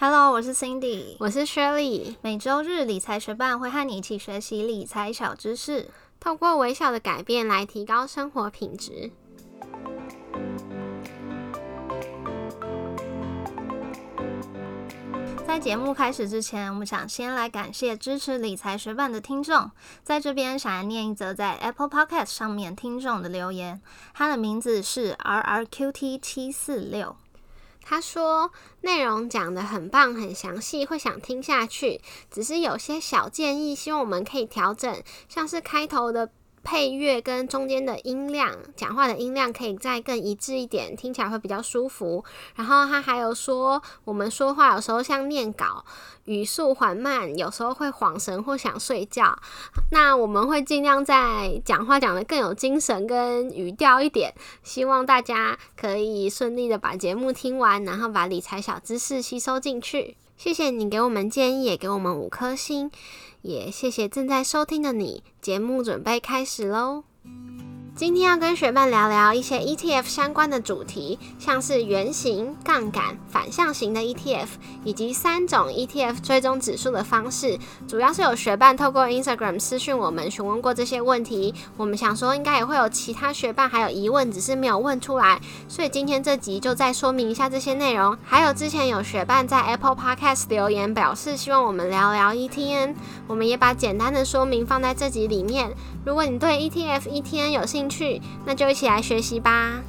Hello，我是 Cindy，我是 Shirley。每周日理财学伴会和你一起学习理财小知识，透过微小的改变来提高生活品质。在节目开始之前，我们想先来感谢支持理财学伴的听众。在这边想要念一则在 Apple Podcast 上面听众的留言，他的名字是 R R Q T 七四六。他说内容讲的很棒，很详细，会想听下去。只是有些小建议，希望我们可以调整，像是开头的。配乐跟中间的音量，讲话的音量可以再更一致一点，听起来会比较舒服。然后他还有说，我们说话有时候像念稿，语速缓慢，有时候会晃神或想睡觉。那我们会尽量在讲话讲得更有精神跟语调一点，希望大家可以顺利的把节目听完，然后把理财小知识吸收进去。谢谢你给我们建议，也给我们五颗星，也谢谢正在收听的你。节目准备开始喽！今天要跟学伴聊聊一些 ETF 相关的主题，像是圆形、杠杆、反向型的 ETF，以及三种 ETF 追踪指数的方式。主要是有学伴透过 Instagram 私讯我们询问过这些问题，我们想说应该也会有其他学伴还有疑问，只是没有问出来，所以今天这集就再说明一下这些内容。还有之前有学伴在 Apple Podcast 留言表示希望我们聊聊 ETN，我们也把简单的说明放在这集里面。如果你对 ETF、ETN 有兴趣，那就一起来学习吧。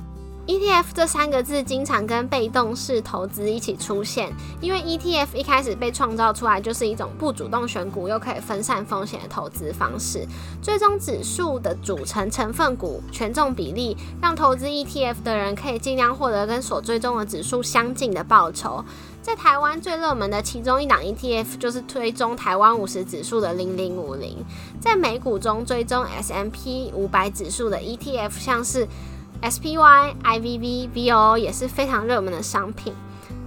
ETF 这三个字经常跟被动式投资一起出现，因为 ETF 一开始被创造出来就是一种不主动选股又可以分散风险的投资方式。追踪指数的组成成分股权重比例，让投资 ETF 的人可以尽量获得跟所追踪的指数相近的报酬。在台湾最热门的其中一档 ETF 就是追踪台湾五十指数的零零五零，在美股中追踪 S M P 五百指数的 ETF，像是 S P Y、I V V、V O 也是非常热门的商品。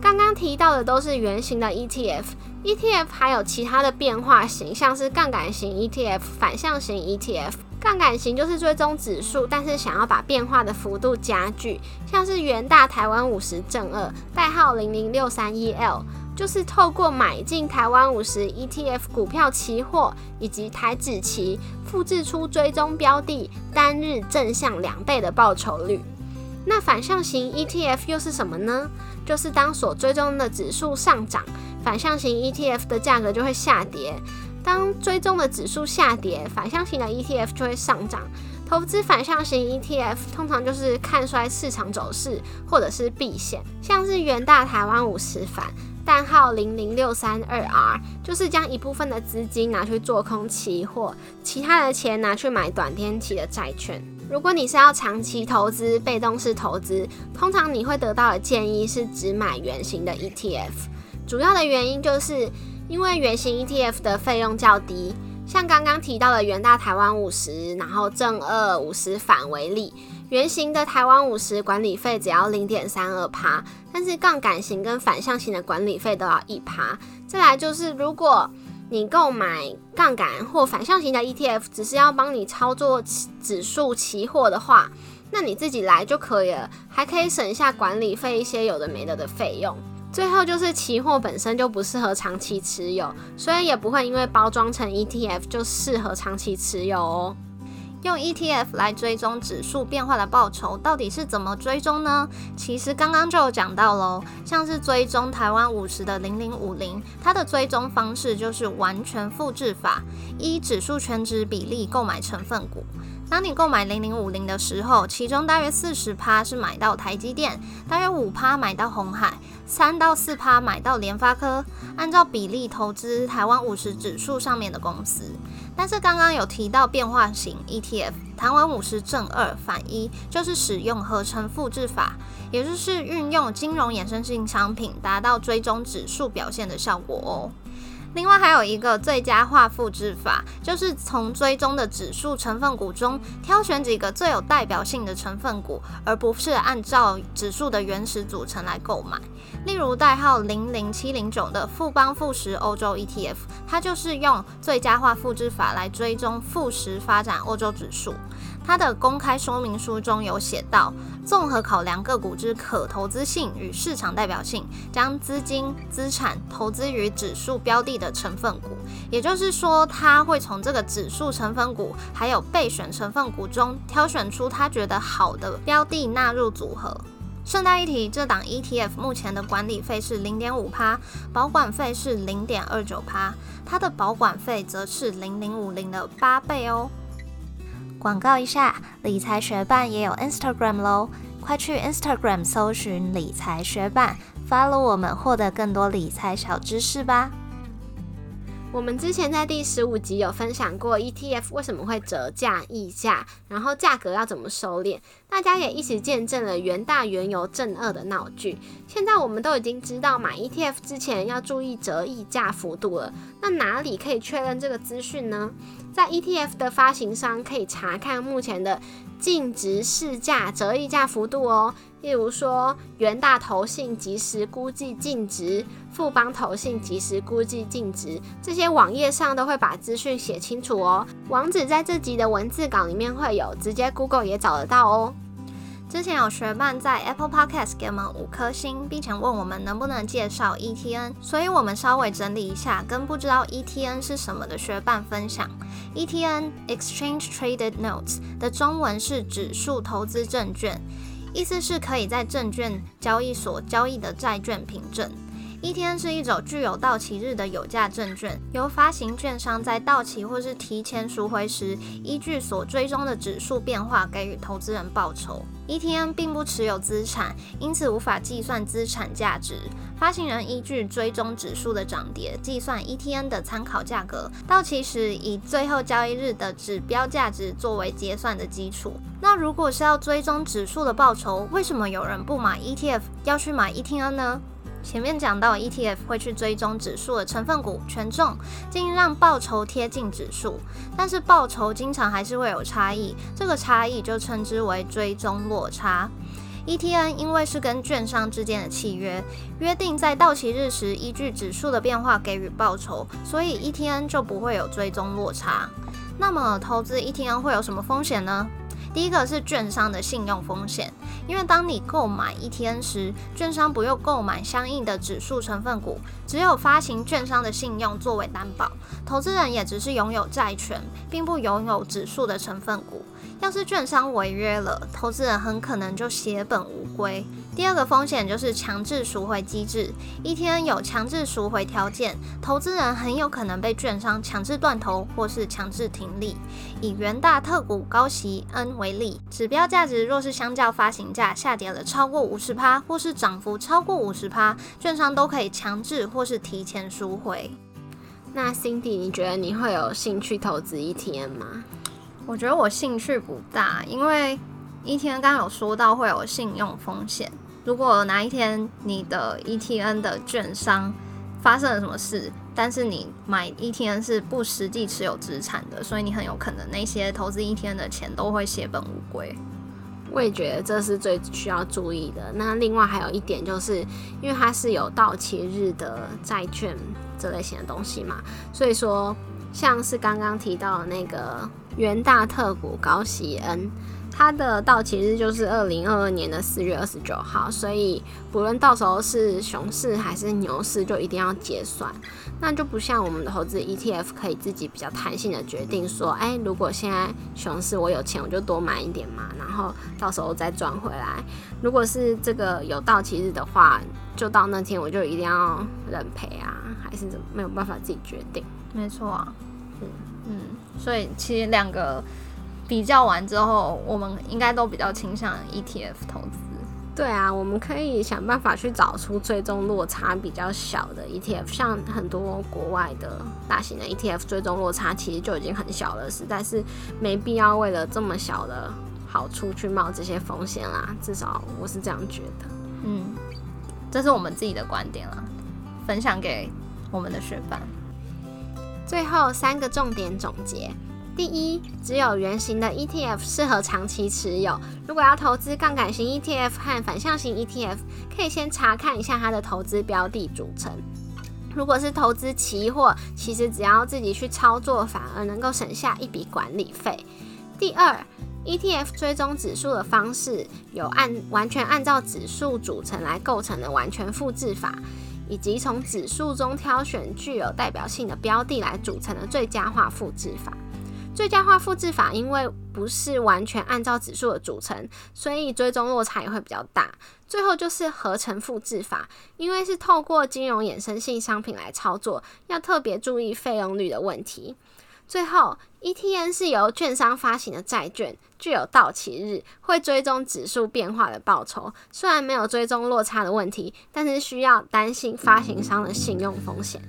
刚刚提到的都是圆形的 ETF，ETF 还有其他的变化型，像是杠杆型 ETF、反向型 ETF。杠杆型就是追踪指数，但是想要把变化的幅度加剧，像是元大台湾五十正二，代号零零六三一 L，就是透过买进台湾五十 ETF 股票期货以及台指期，复制出追踪标的单日正向两倍的报酬率。那反向型 ETF 又是什么呢？就是当所追踪的指数上涨，反向型 ETF 的价格就会下跌。当追踪的指数下跌，反向型的 ETF 就会上涨。投资反向型 ETF 通常就是看衰市场走势，或者是避险。像是元大台湾五十反，代号零零六三二 R，就是将一部分的资金拿去做空期货，其他的钱拿去买短天期的债券。如果你是要长期投资、被动式投资，通常你会得到的建议是只买圆形的 ETF。主要的原因就是。因为圆形 ETF 的费用较低，像刚刚提到的元大台湾五十，然后正二五十反为例，圆形的台湾五十管理费只要零点三二趴，但是杠杆型跟反向型的管理费都要一趴。再来就是，如果你购买杠杆或反向型的 ETF，只是要帮你操作指数期货的话，那你自己来就可以了，还可以省下管理费一些有的没的的费用。最后就是期货本身就不适合长期持有，所以也不会因为包装成 ETF 就适合长期持有哦。用 ETF 来追踪指数变化的报酬到底是怎么追踪呢？其实刚刚就有讲到喽，像是追踪台湾五十的零零五零，它的追踪方式就是完全复制法，依指数全值比例购买成分股。当你购买零零五零的时候，其中大约四十趴是买到台积电，大约五趴买到红海，三到四趴买到联发科，按照比例投资台湾五十指数上面的公司。但是刚刚有提到变化型 ETF，台湾五十正二反一，就是使用合成复制法，也就是运用金融衍生性商品，达到追踪指数表现的效果哦。另外还有一个最佳化复制法，就是从追踪的指数成分股中挑选几个最有代表性的成分股，而不是按照指数的原始组成来购买。例如代号零零七零九的富邦富时欧洲 ETF，它就是用最佳化复制法来追踪富时发展欧洲指数。它的公开说明书中有写到，综合考量个股之可投资性与市场代表性，将资金资产投资于指数标的的成分股。也就是说，他会从这个指数成分股还有备选成分股中挑选出他觉得好的标的纳入组合。顺带一提，这档 ETF 目前的管理费是零点五趴，保管费是零点二九趴，它的保管费则是零零五零的八倍哦。广告一下，理财学办也有 Instagram 喽，快去 Instagram 搜寻理财学办，follow 我们，获得更多理财小知识吧。我们之前在第十五集有分享过 ETF 为什么会折价溢价，然后价格要怎么收敛，大家也一起见证了元大原油正二的闹剧。现在我们都已经知道买 ETF 之前要注意折溢价幅度了，那哪里可以确认这个资讯呢？在 ETF 的发行商可以查看目前的净值市价折溢价幅度哦。例如说，元大投信即时估计净值，富邦投信即时估计净值，这些网页上都会把资讯写清楚哦。网址在这集的文字稿里面会有，直接 Google 也找得到哦。之前有学伴在 Apple Podcast 给我们五颗星，并且问我们能不能介绍 ETN，所以我们稍微整理一下跟不知道 ETN 是什么的学伴分享。ETN Exchange Traded Notes 的中文是指数投资证券。意思是可以在证券交易所交易的债券凭证。ETN 是一种具有到期日的有价证券，由发行券商在到期或是提前赎回时，依据所追踪的指数变化给予投资人报酬。ETN 并不持有资产，因此无法计算资产价值。发行人依据追踪指数的涨跌，计算 ETN 的参考价格，到期时以最后交易日的指标价值作为结算的基础。那如果是要追踪指数的报酬，为什么有人不买 ETF 要去买 ETN 呢？前面讲到 ETF 会去追踪指数的成分股权重，尽让报酬贴近指数，但是报酬经常还是会有差异，这个差异就称之为追踪落差。ETN 因为是跟券商之间的契约，约定在到期日时依据指数的变化给予报酬，所以 ETN 就不会有追踪落差。那么投资 ETN 会有什么风险呢？第一个是券商的信用风险，因为当你购买 ETN 时，券商不用购买相应的指数成分股，只有发行券商的信用作为担保，投资人也只是拥有债权，并不拥有指数的成分股。要是券商违约了，投资人很可能就血本无归。第二个风险就是强制赎回机制，ETN 有强制赎回条件，投资人很有可能被券商强制断头或是强制停利。以元大特股高息 N 为例，指标价值若是相较发行价下跌了超过五十趴，或是涨幅超过五十趴，券商都可以强制或是提前赎回。那 Cindy，你觉得你会有兴趣投资 ETN 吗？我觉得我兴趣不大，因为一天刚刚有说到会有信用风险。如果哪一天你的 ETN 的券商发生了什么事，但是你买 ETN 是不实际持有资产的，所以你很有可能那些投资 ETN 的钱都会血本无归。我也觉得这是最需要注意的。那另外还有一点就是，因为它是有到期日的债券这类型的东西嘛，所以说像是刚刚提到的那个。元大特股高息 N，它的到期日就是二零二二年的四月二十九号，所以不论到时候是熊市还是牛市，就一定要结算。那就不像我们的投资 ETF 可以自己比较弹性的决定说，哎，如果现在熊市我有钱，我就多买一点嘛，然后到时候再赚回来。如果是这个有到期日的话，就到那天我就一定要认赔啊，还是怎么没有办法自己决定？没错啊，嗯。嗯，所以其实两个比较完之后，我们应该都比较倾向 ETF 投资。对啊，我们可以想办法去找出最终落差比较小的 ETF，像很多国外的大型的 ETF，最终落差其实就已经很小了，实在是没必要为了这么小的好处去冒这些风险啦。至少我是这样觉得。嗯，这是我们自己的观点了，分享给我们的学伴。最后三个重点总结：第一，只有圆形的 ETF 适合长期持有。如果要投资杠杆型 ETF 和反向型 ETF，可以先查看一下它的投资标的组成。如果是投资期货，其实只要自己去操作，反而能够省下一笔管理费。第二，ETF 追踪指数的方式有按完全按照指数组成来构成的完全复制法，以及从指数中挑选具有代表性的标的来组成的最佳化复制法。最佳化复制法因为不是完全按照指数的组成，所以追踪落差也会比较大。最后就是合成复制法，因为是透过金融衍生性商品来操作，要特别注意费用率的问题。最后，ETN 是由券商发行的债券，具有到期日，会追踪指数变化的报酬。虽然没有追踪落差的问题，但是需要担心发行商的信用风险。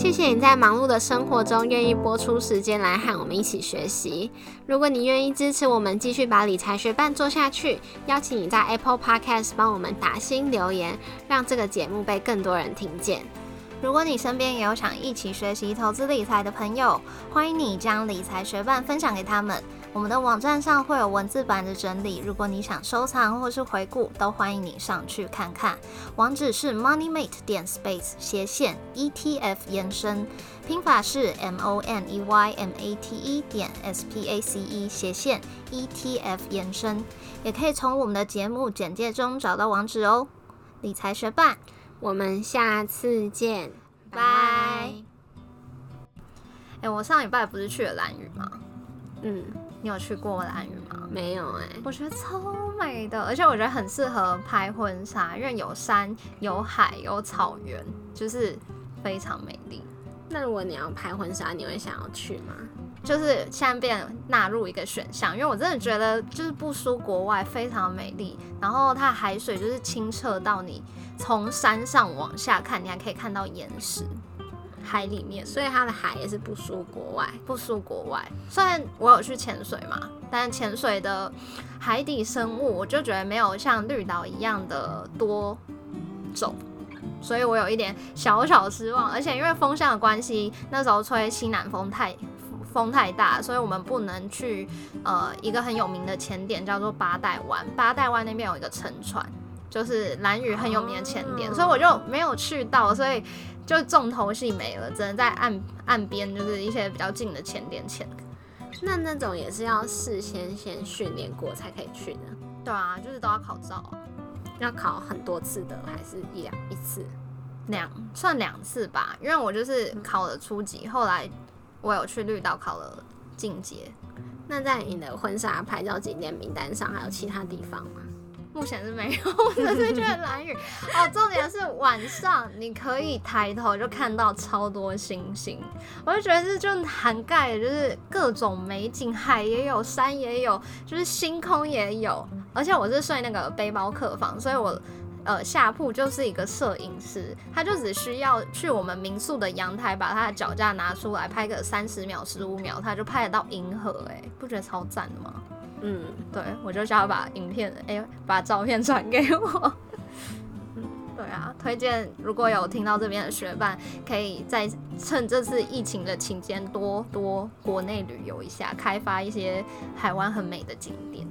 谢谢你在忙碌的生活中愿意播出时间来和我们一起学习。如果你愿意支持我们继续把理财学伴做下去，邀请你在 Apple Podcast 帮我们打新留言，让这个节目被更多人听见。如果你身边也有想一起学习投资理财的朋友，欢迎你将理财学伴分享给他们。我们的网站上会有文字版的整理，如果你想收藏或是回顾，都欢迎你上去看看。网址是 moneymate 点 space 斜线 ETF 延伸，拼法是 m o n e y m a t e 点 s p a c e 斜线 ETF 延伸，也可以从我们的节目简介中找到网址哦。理财学伴，我们下次见，拜。哎，我上礼拜不是去了蓝屿吗？嗯。你有去过兰屿吗？没有哎，我觉得超美的，而且我觉得很适合拍婚纱，因为有山、有海、有草原，就是非常美丽。那如果你要拍婚纱，你会想要去吗？就是现在变纳入一个选项，因为我真的觉得就是不输国外，非常美丽。然后它的海水就是清澈到你从山上往下看，你还可以看到岩石。海里面，所以它的海也是不输国外，不输国外。虽然我有去潜水嘛，但潜水的海底生物，我就觉得没有像绿岛一样的多种，所以我有一点小小失望。而且因为风向的关系，那时候吹西南风太风太大，所以我们不能去呃一个很有名的潜点叫做八代湾。八代湾那边有一个沉船，就是蓝屿很有名的潜点，所以我就没有去到，所以。就重头戏没了，只能在岸岸边，就是一些比较近的前点潜。那那种也是要事先先训练过才可以去的。对啊，就是都要考照，要考很多次的，还是一两一次？两算两次吧，因为我就是考了初级，后来我有去绿岛考了进阶。那在你的婚纱拍照景点名单上，还有其他地方吗？目前是没有，我只是觉得蓝雨哦。重点是晚上你可以抬头就看到超多星星，我就觉得这就涵盖就是各种美景，海也有，山也有，就是星空也有。而且我是睡那个背包客房，所以我呃下铺就是一个摄影师，他就只需要去我们民宿的阳台，把他的脚架拿出来拍个三十秒、十五秒，他就拍得到银河，哎，不觉得超赞的吗？嗯，对，我就想要把影片，哎，把照片传给我。嗯，对啊，推荐如果有听到这边的学伴，可以在趁这次疫情的期间多多国内旅游一下，开发一些海湾很美的景点。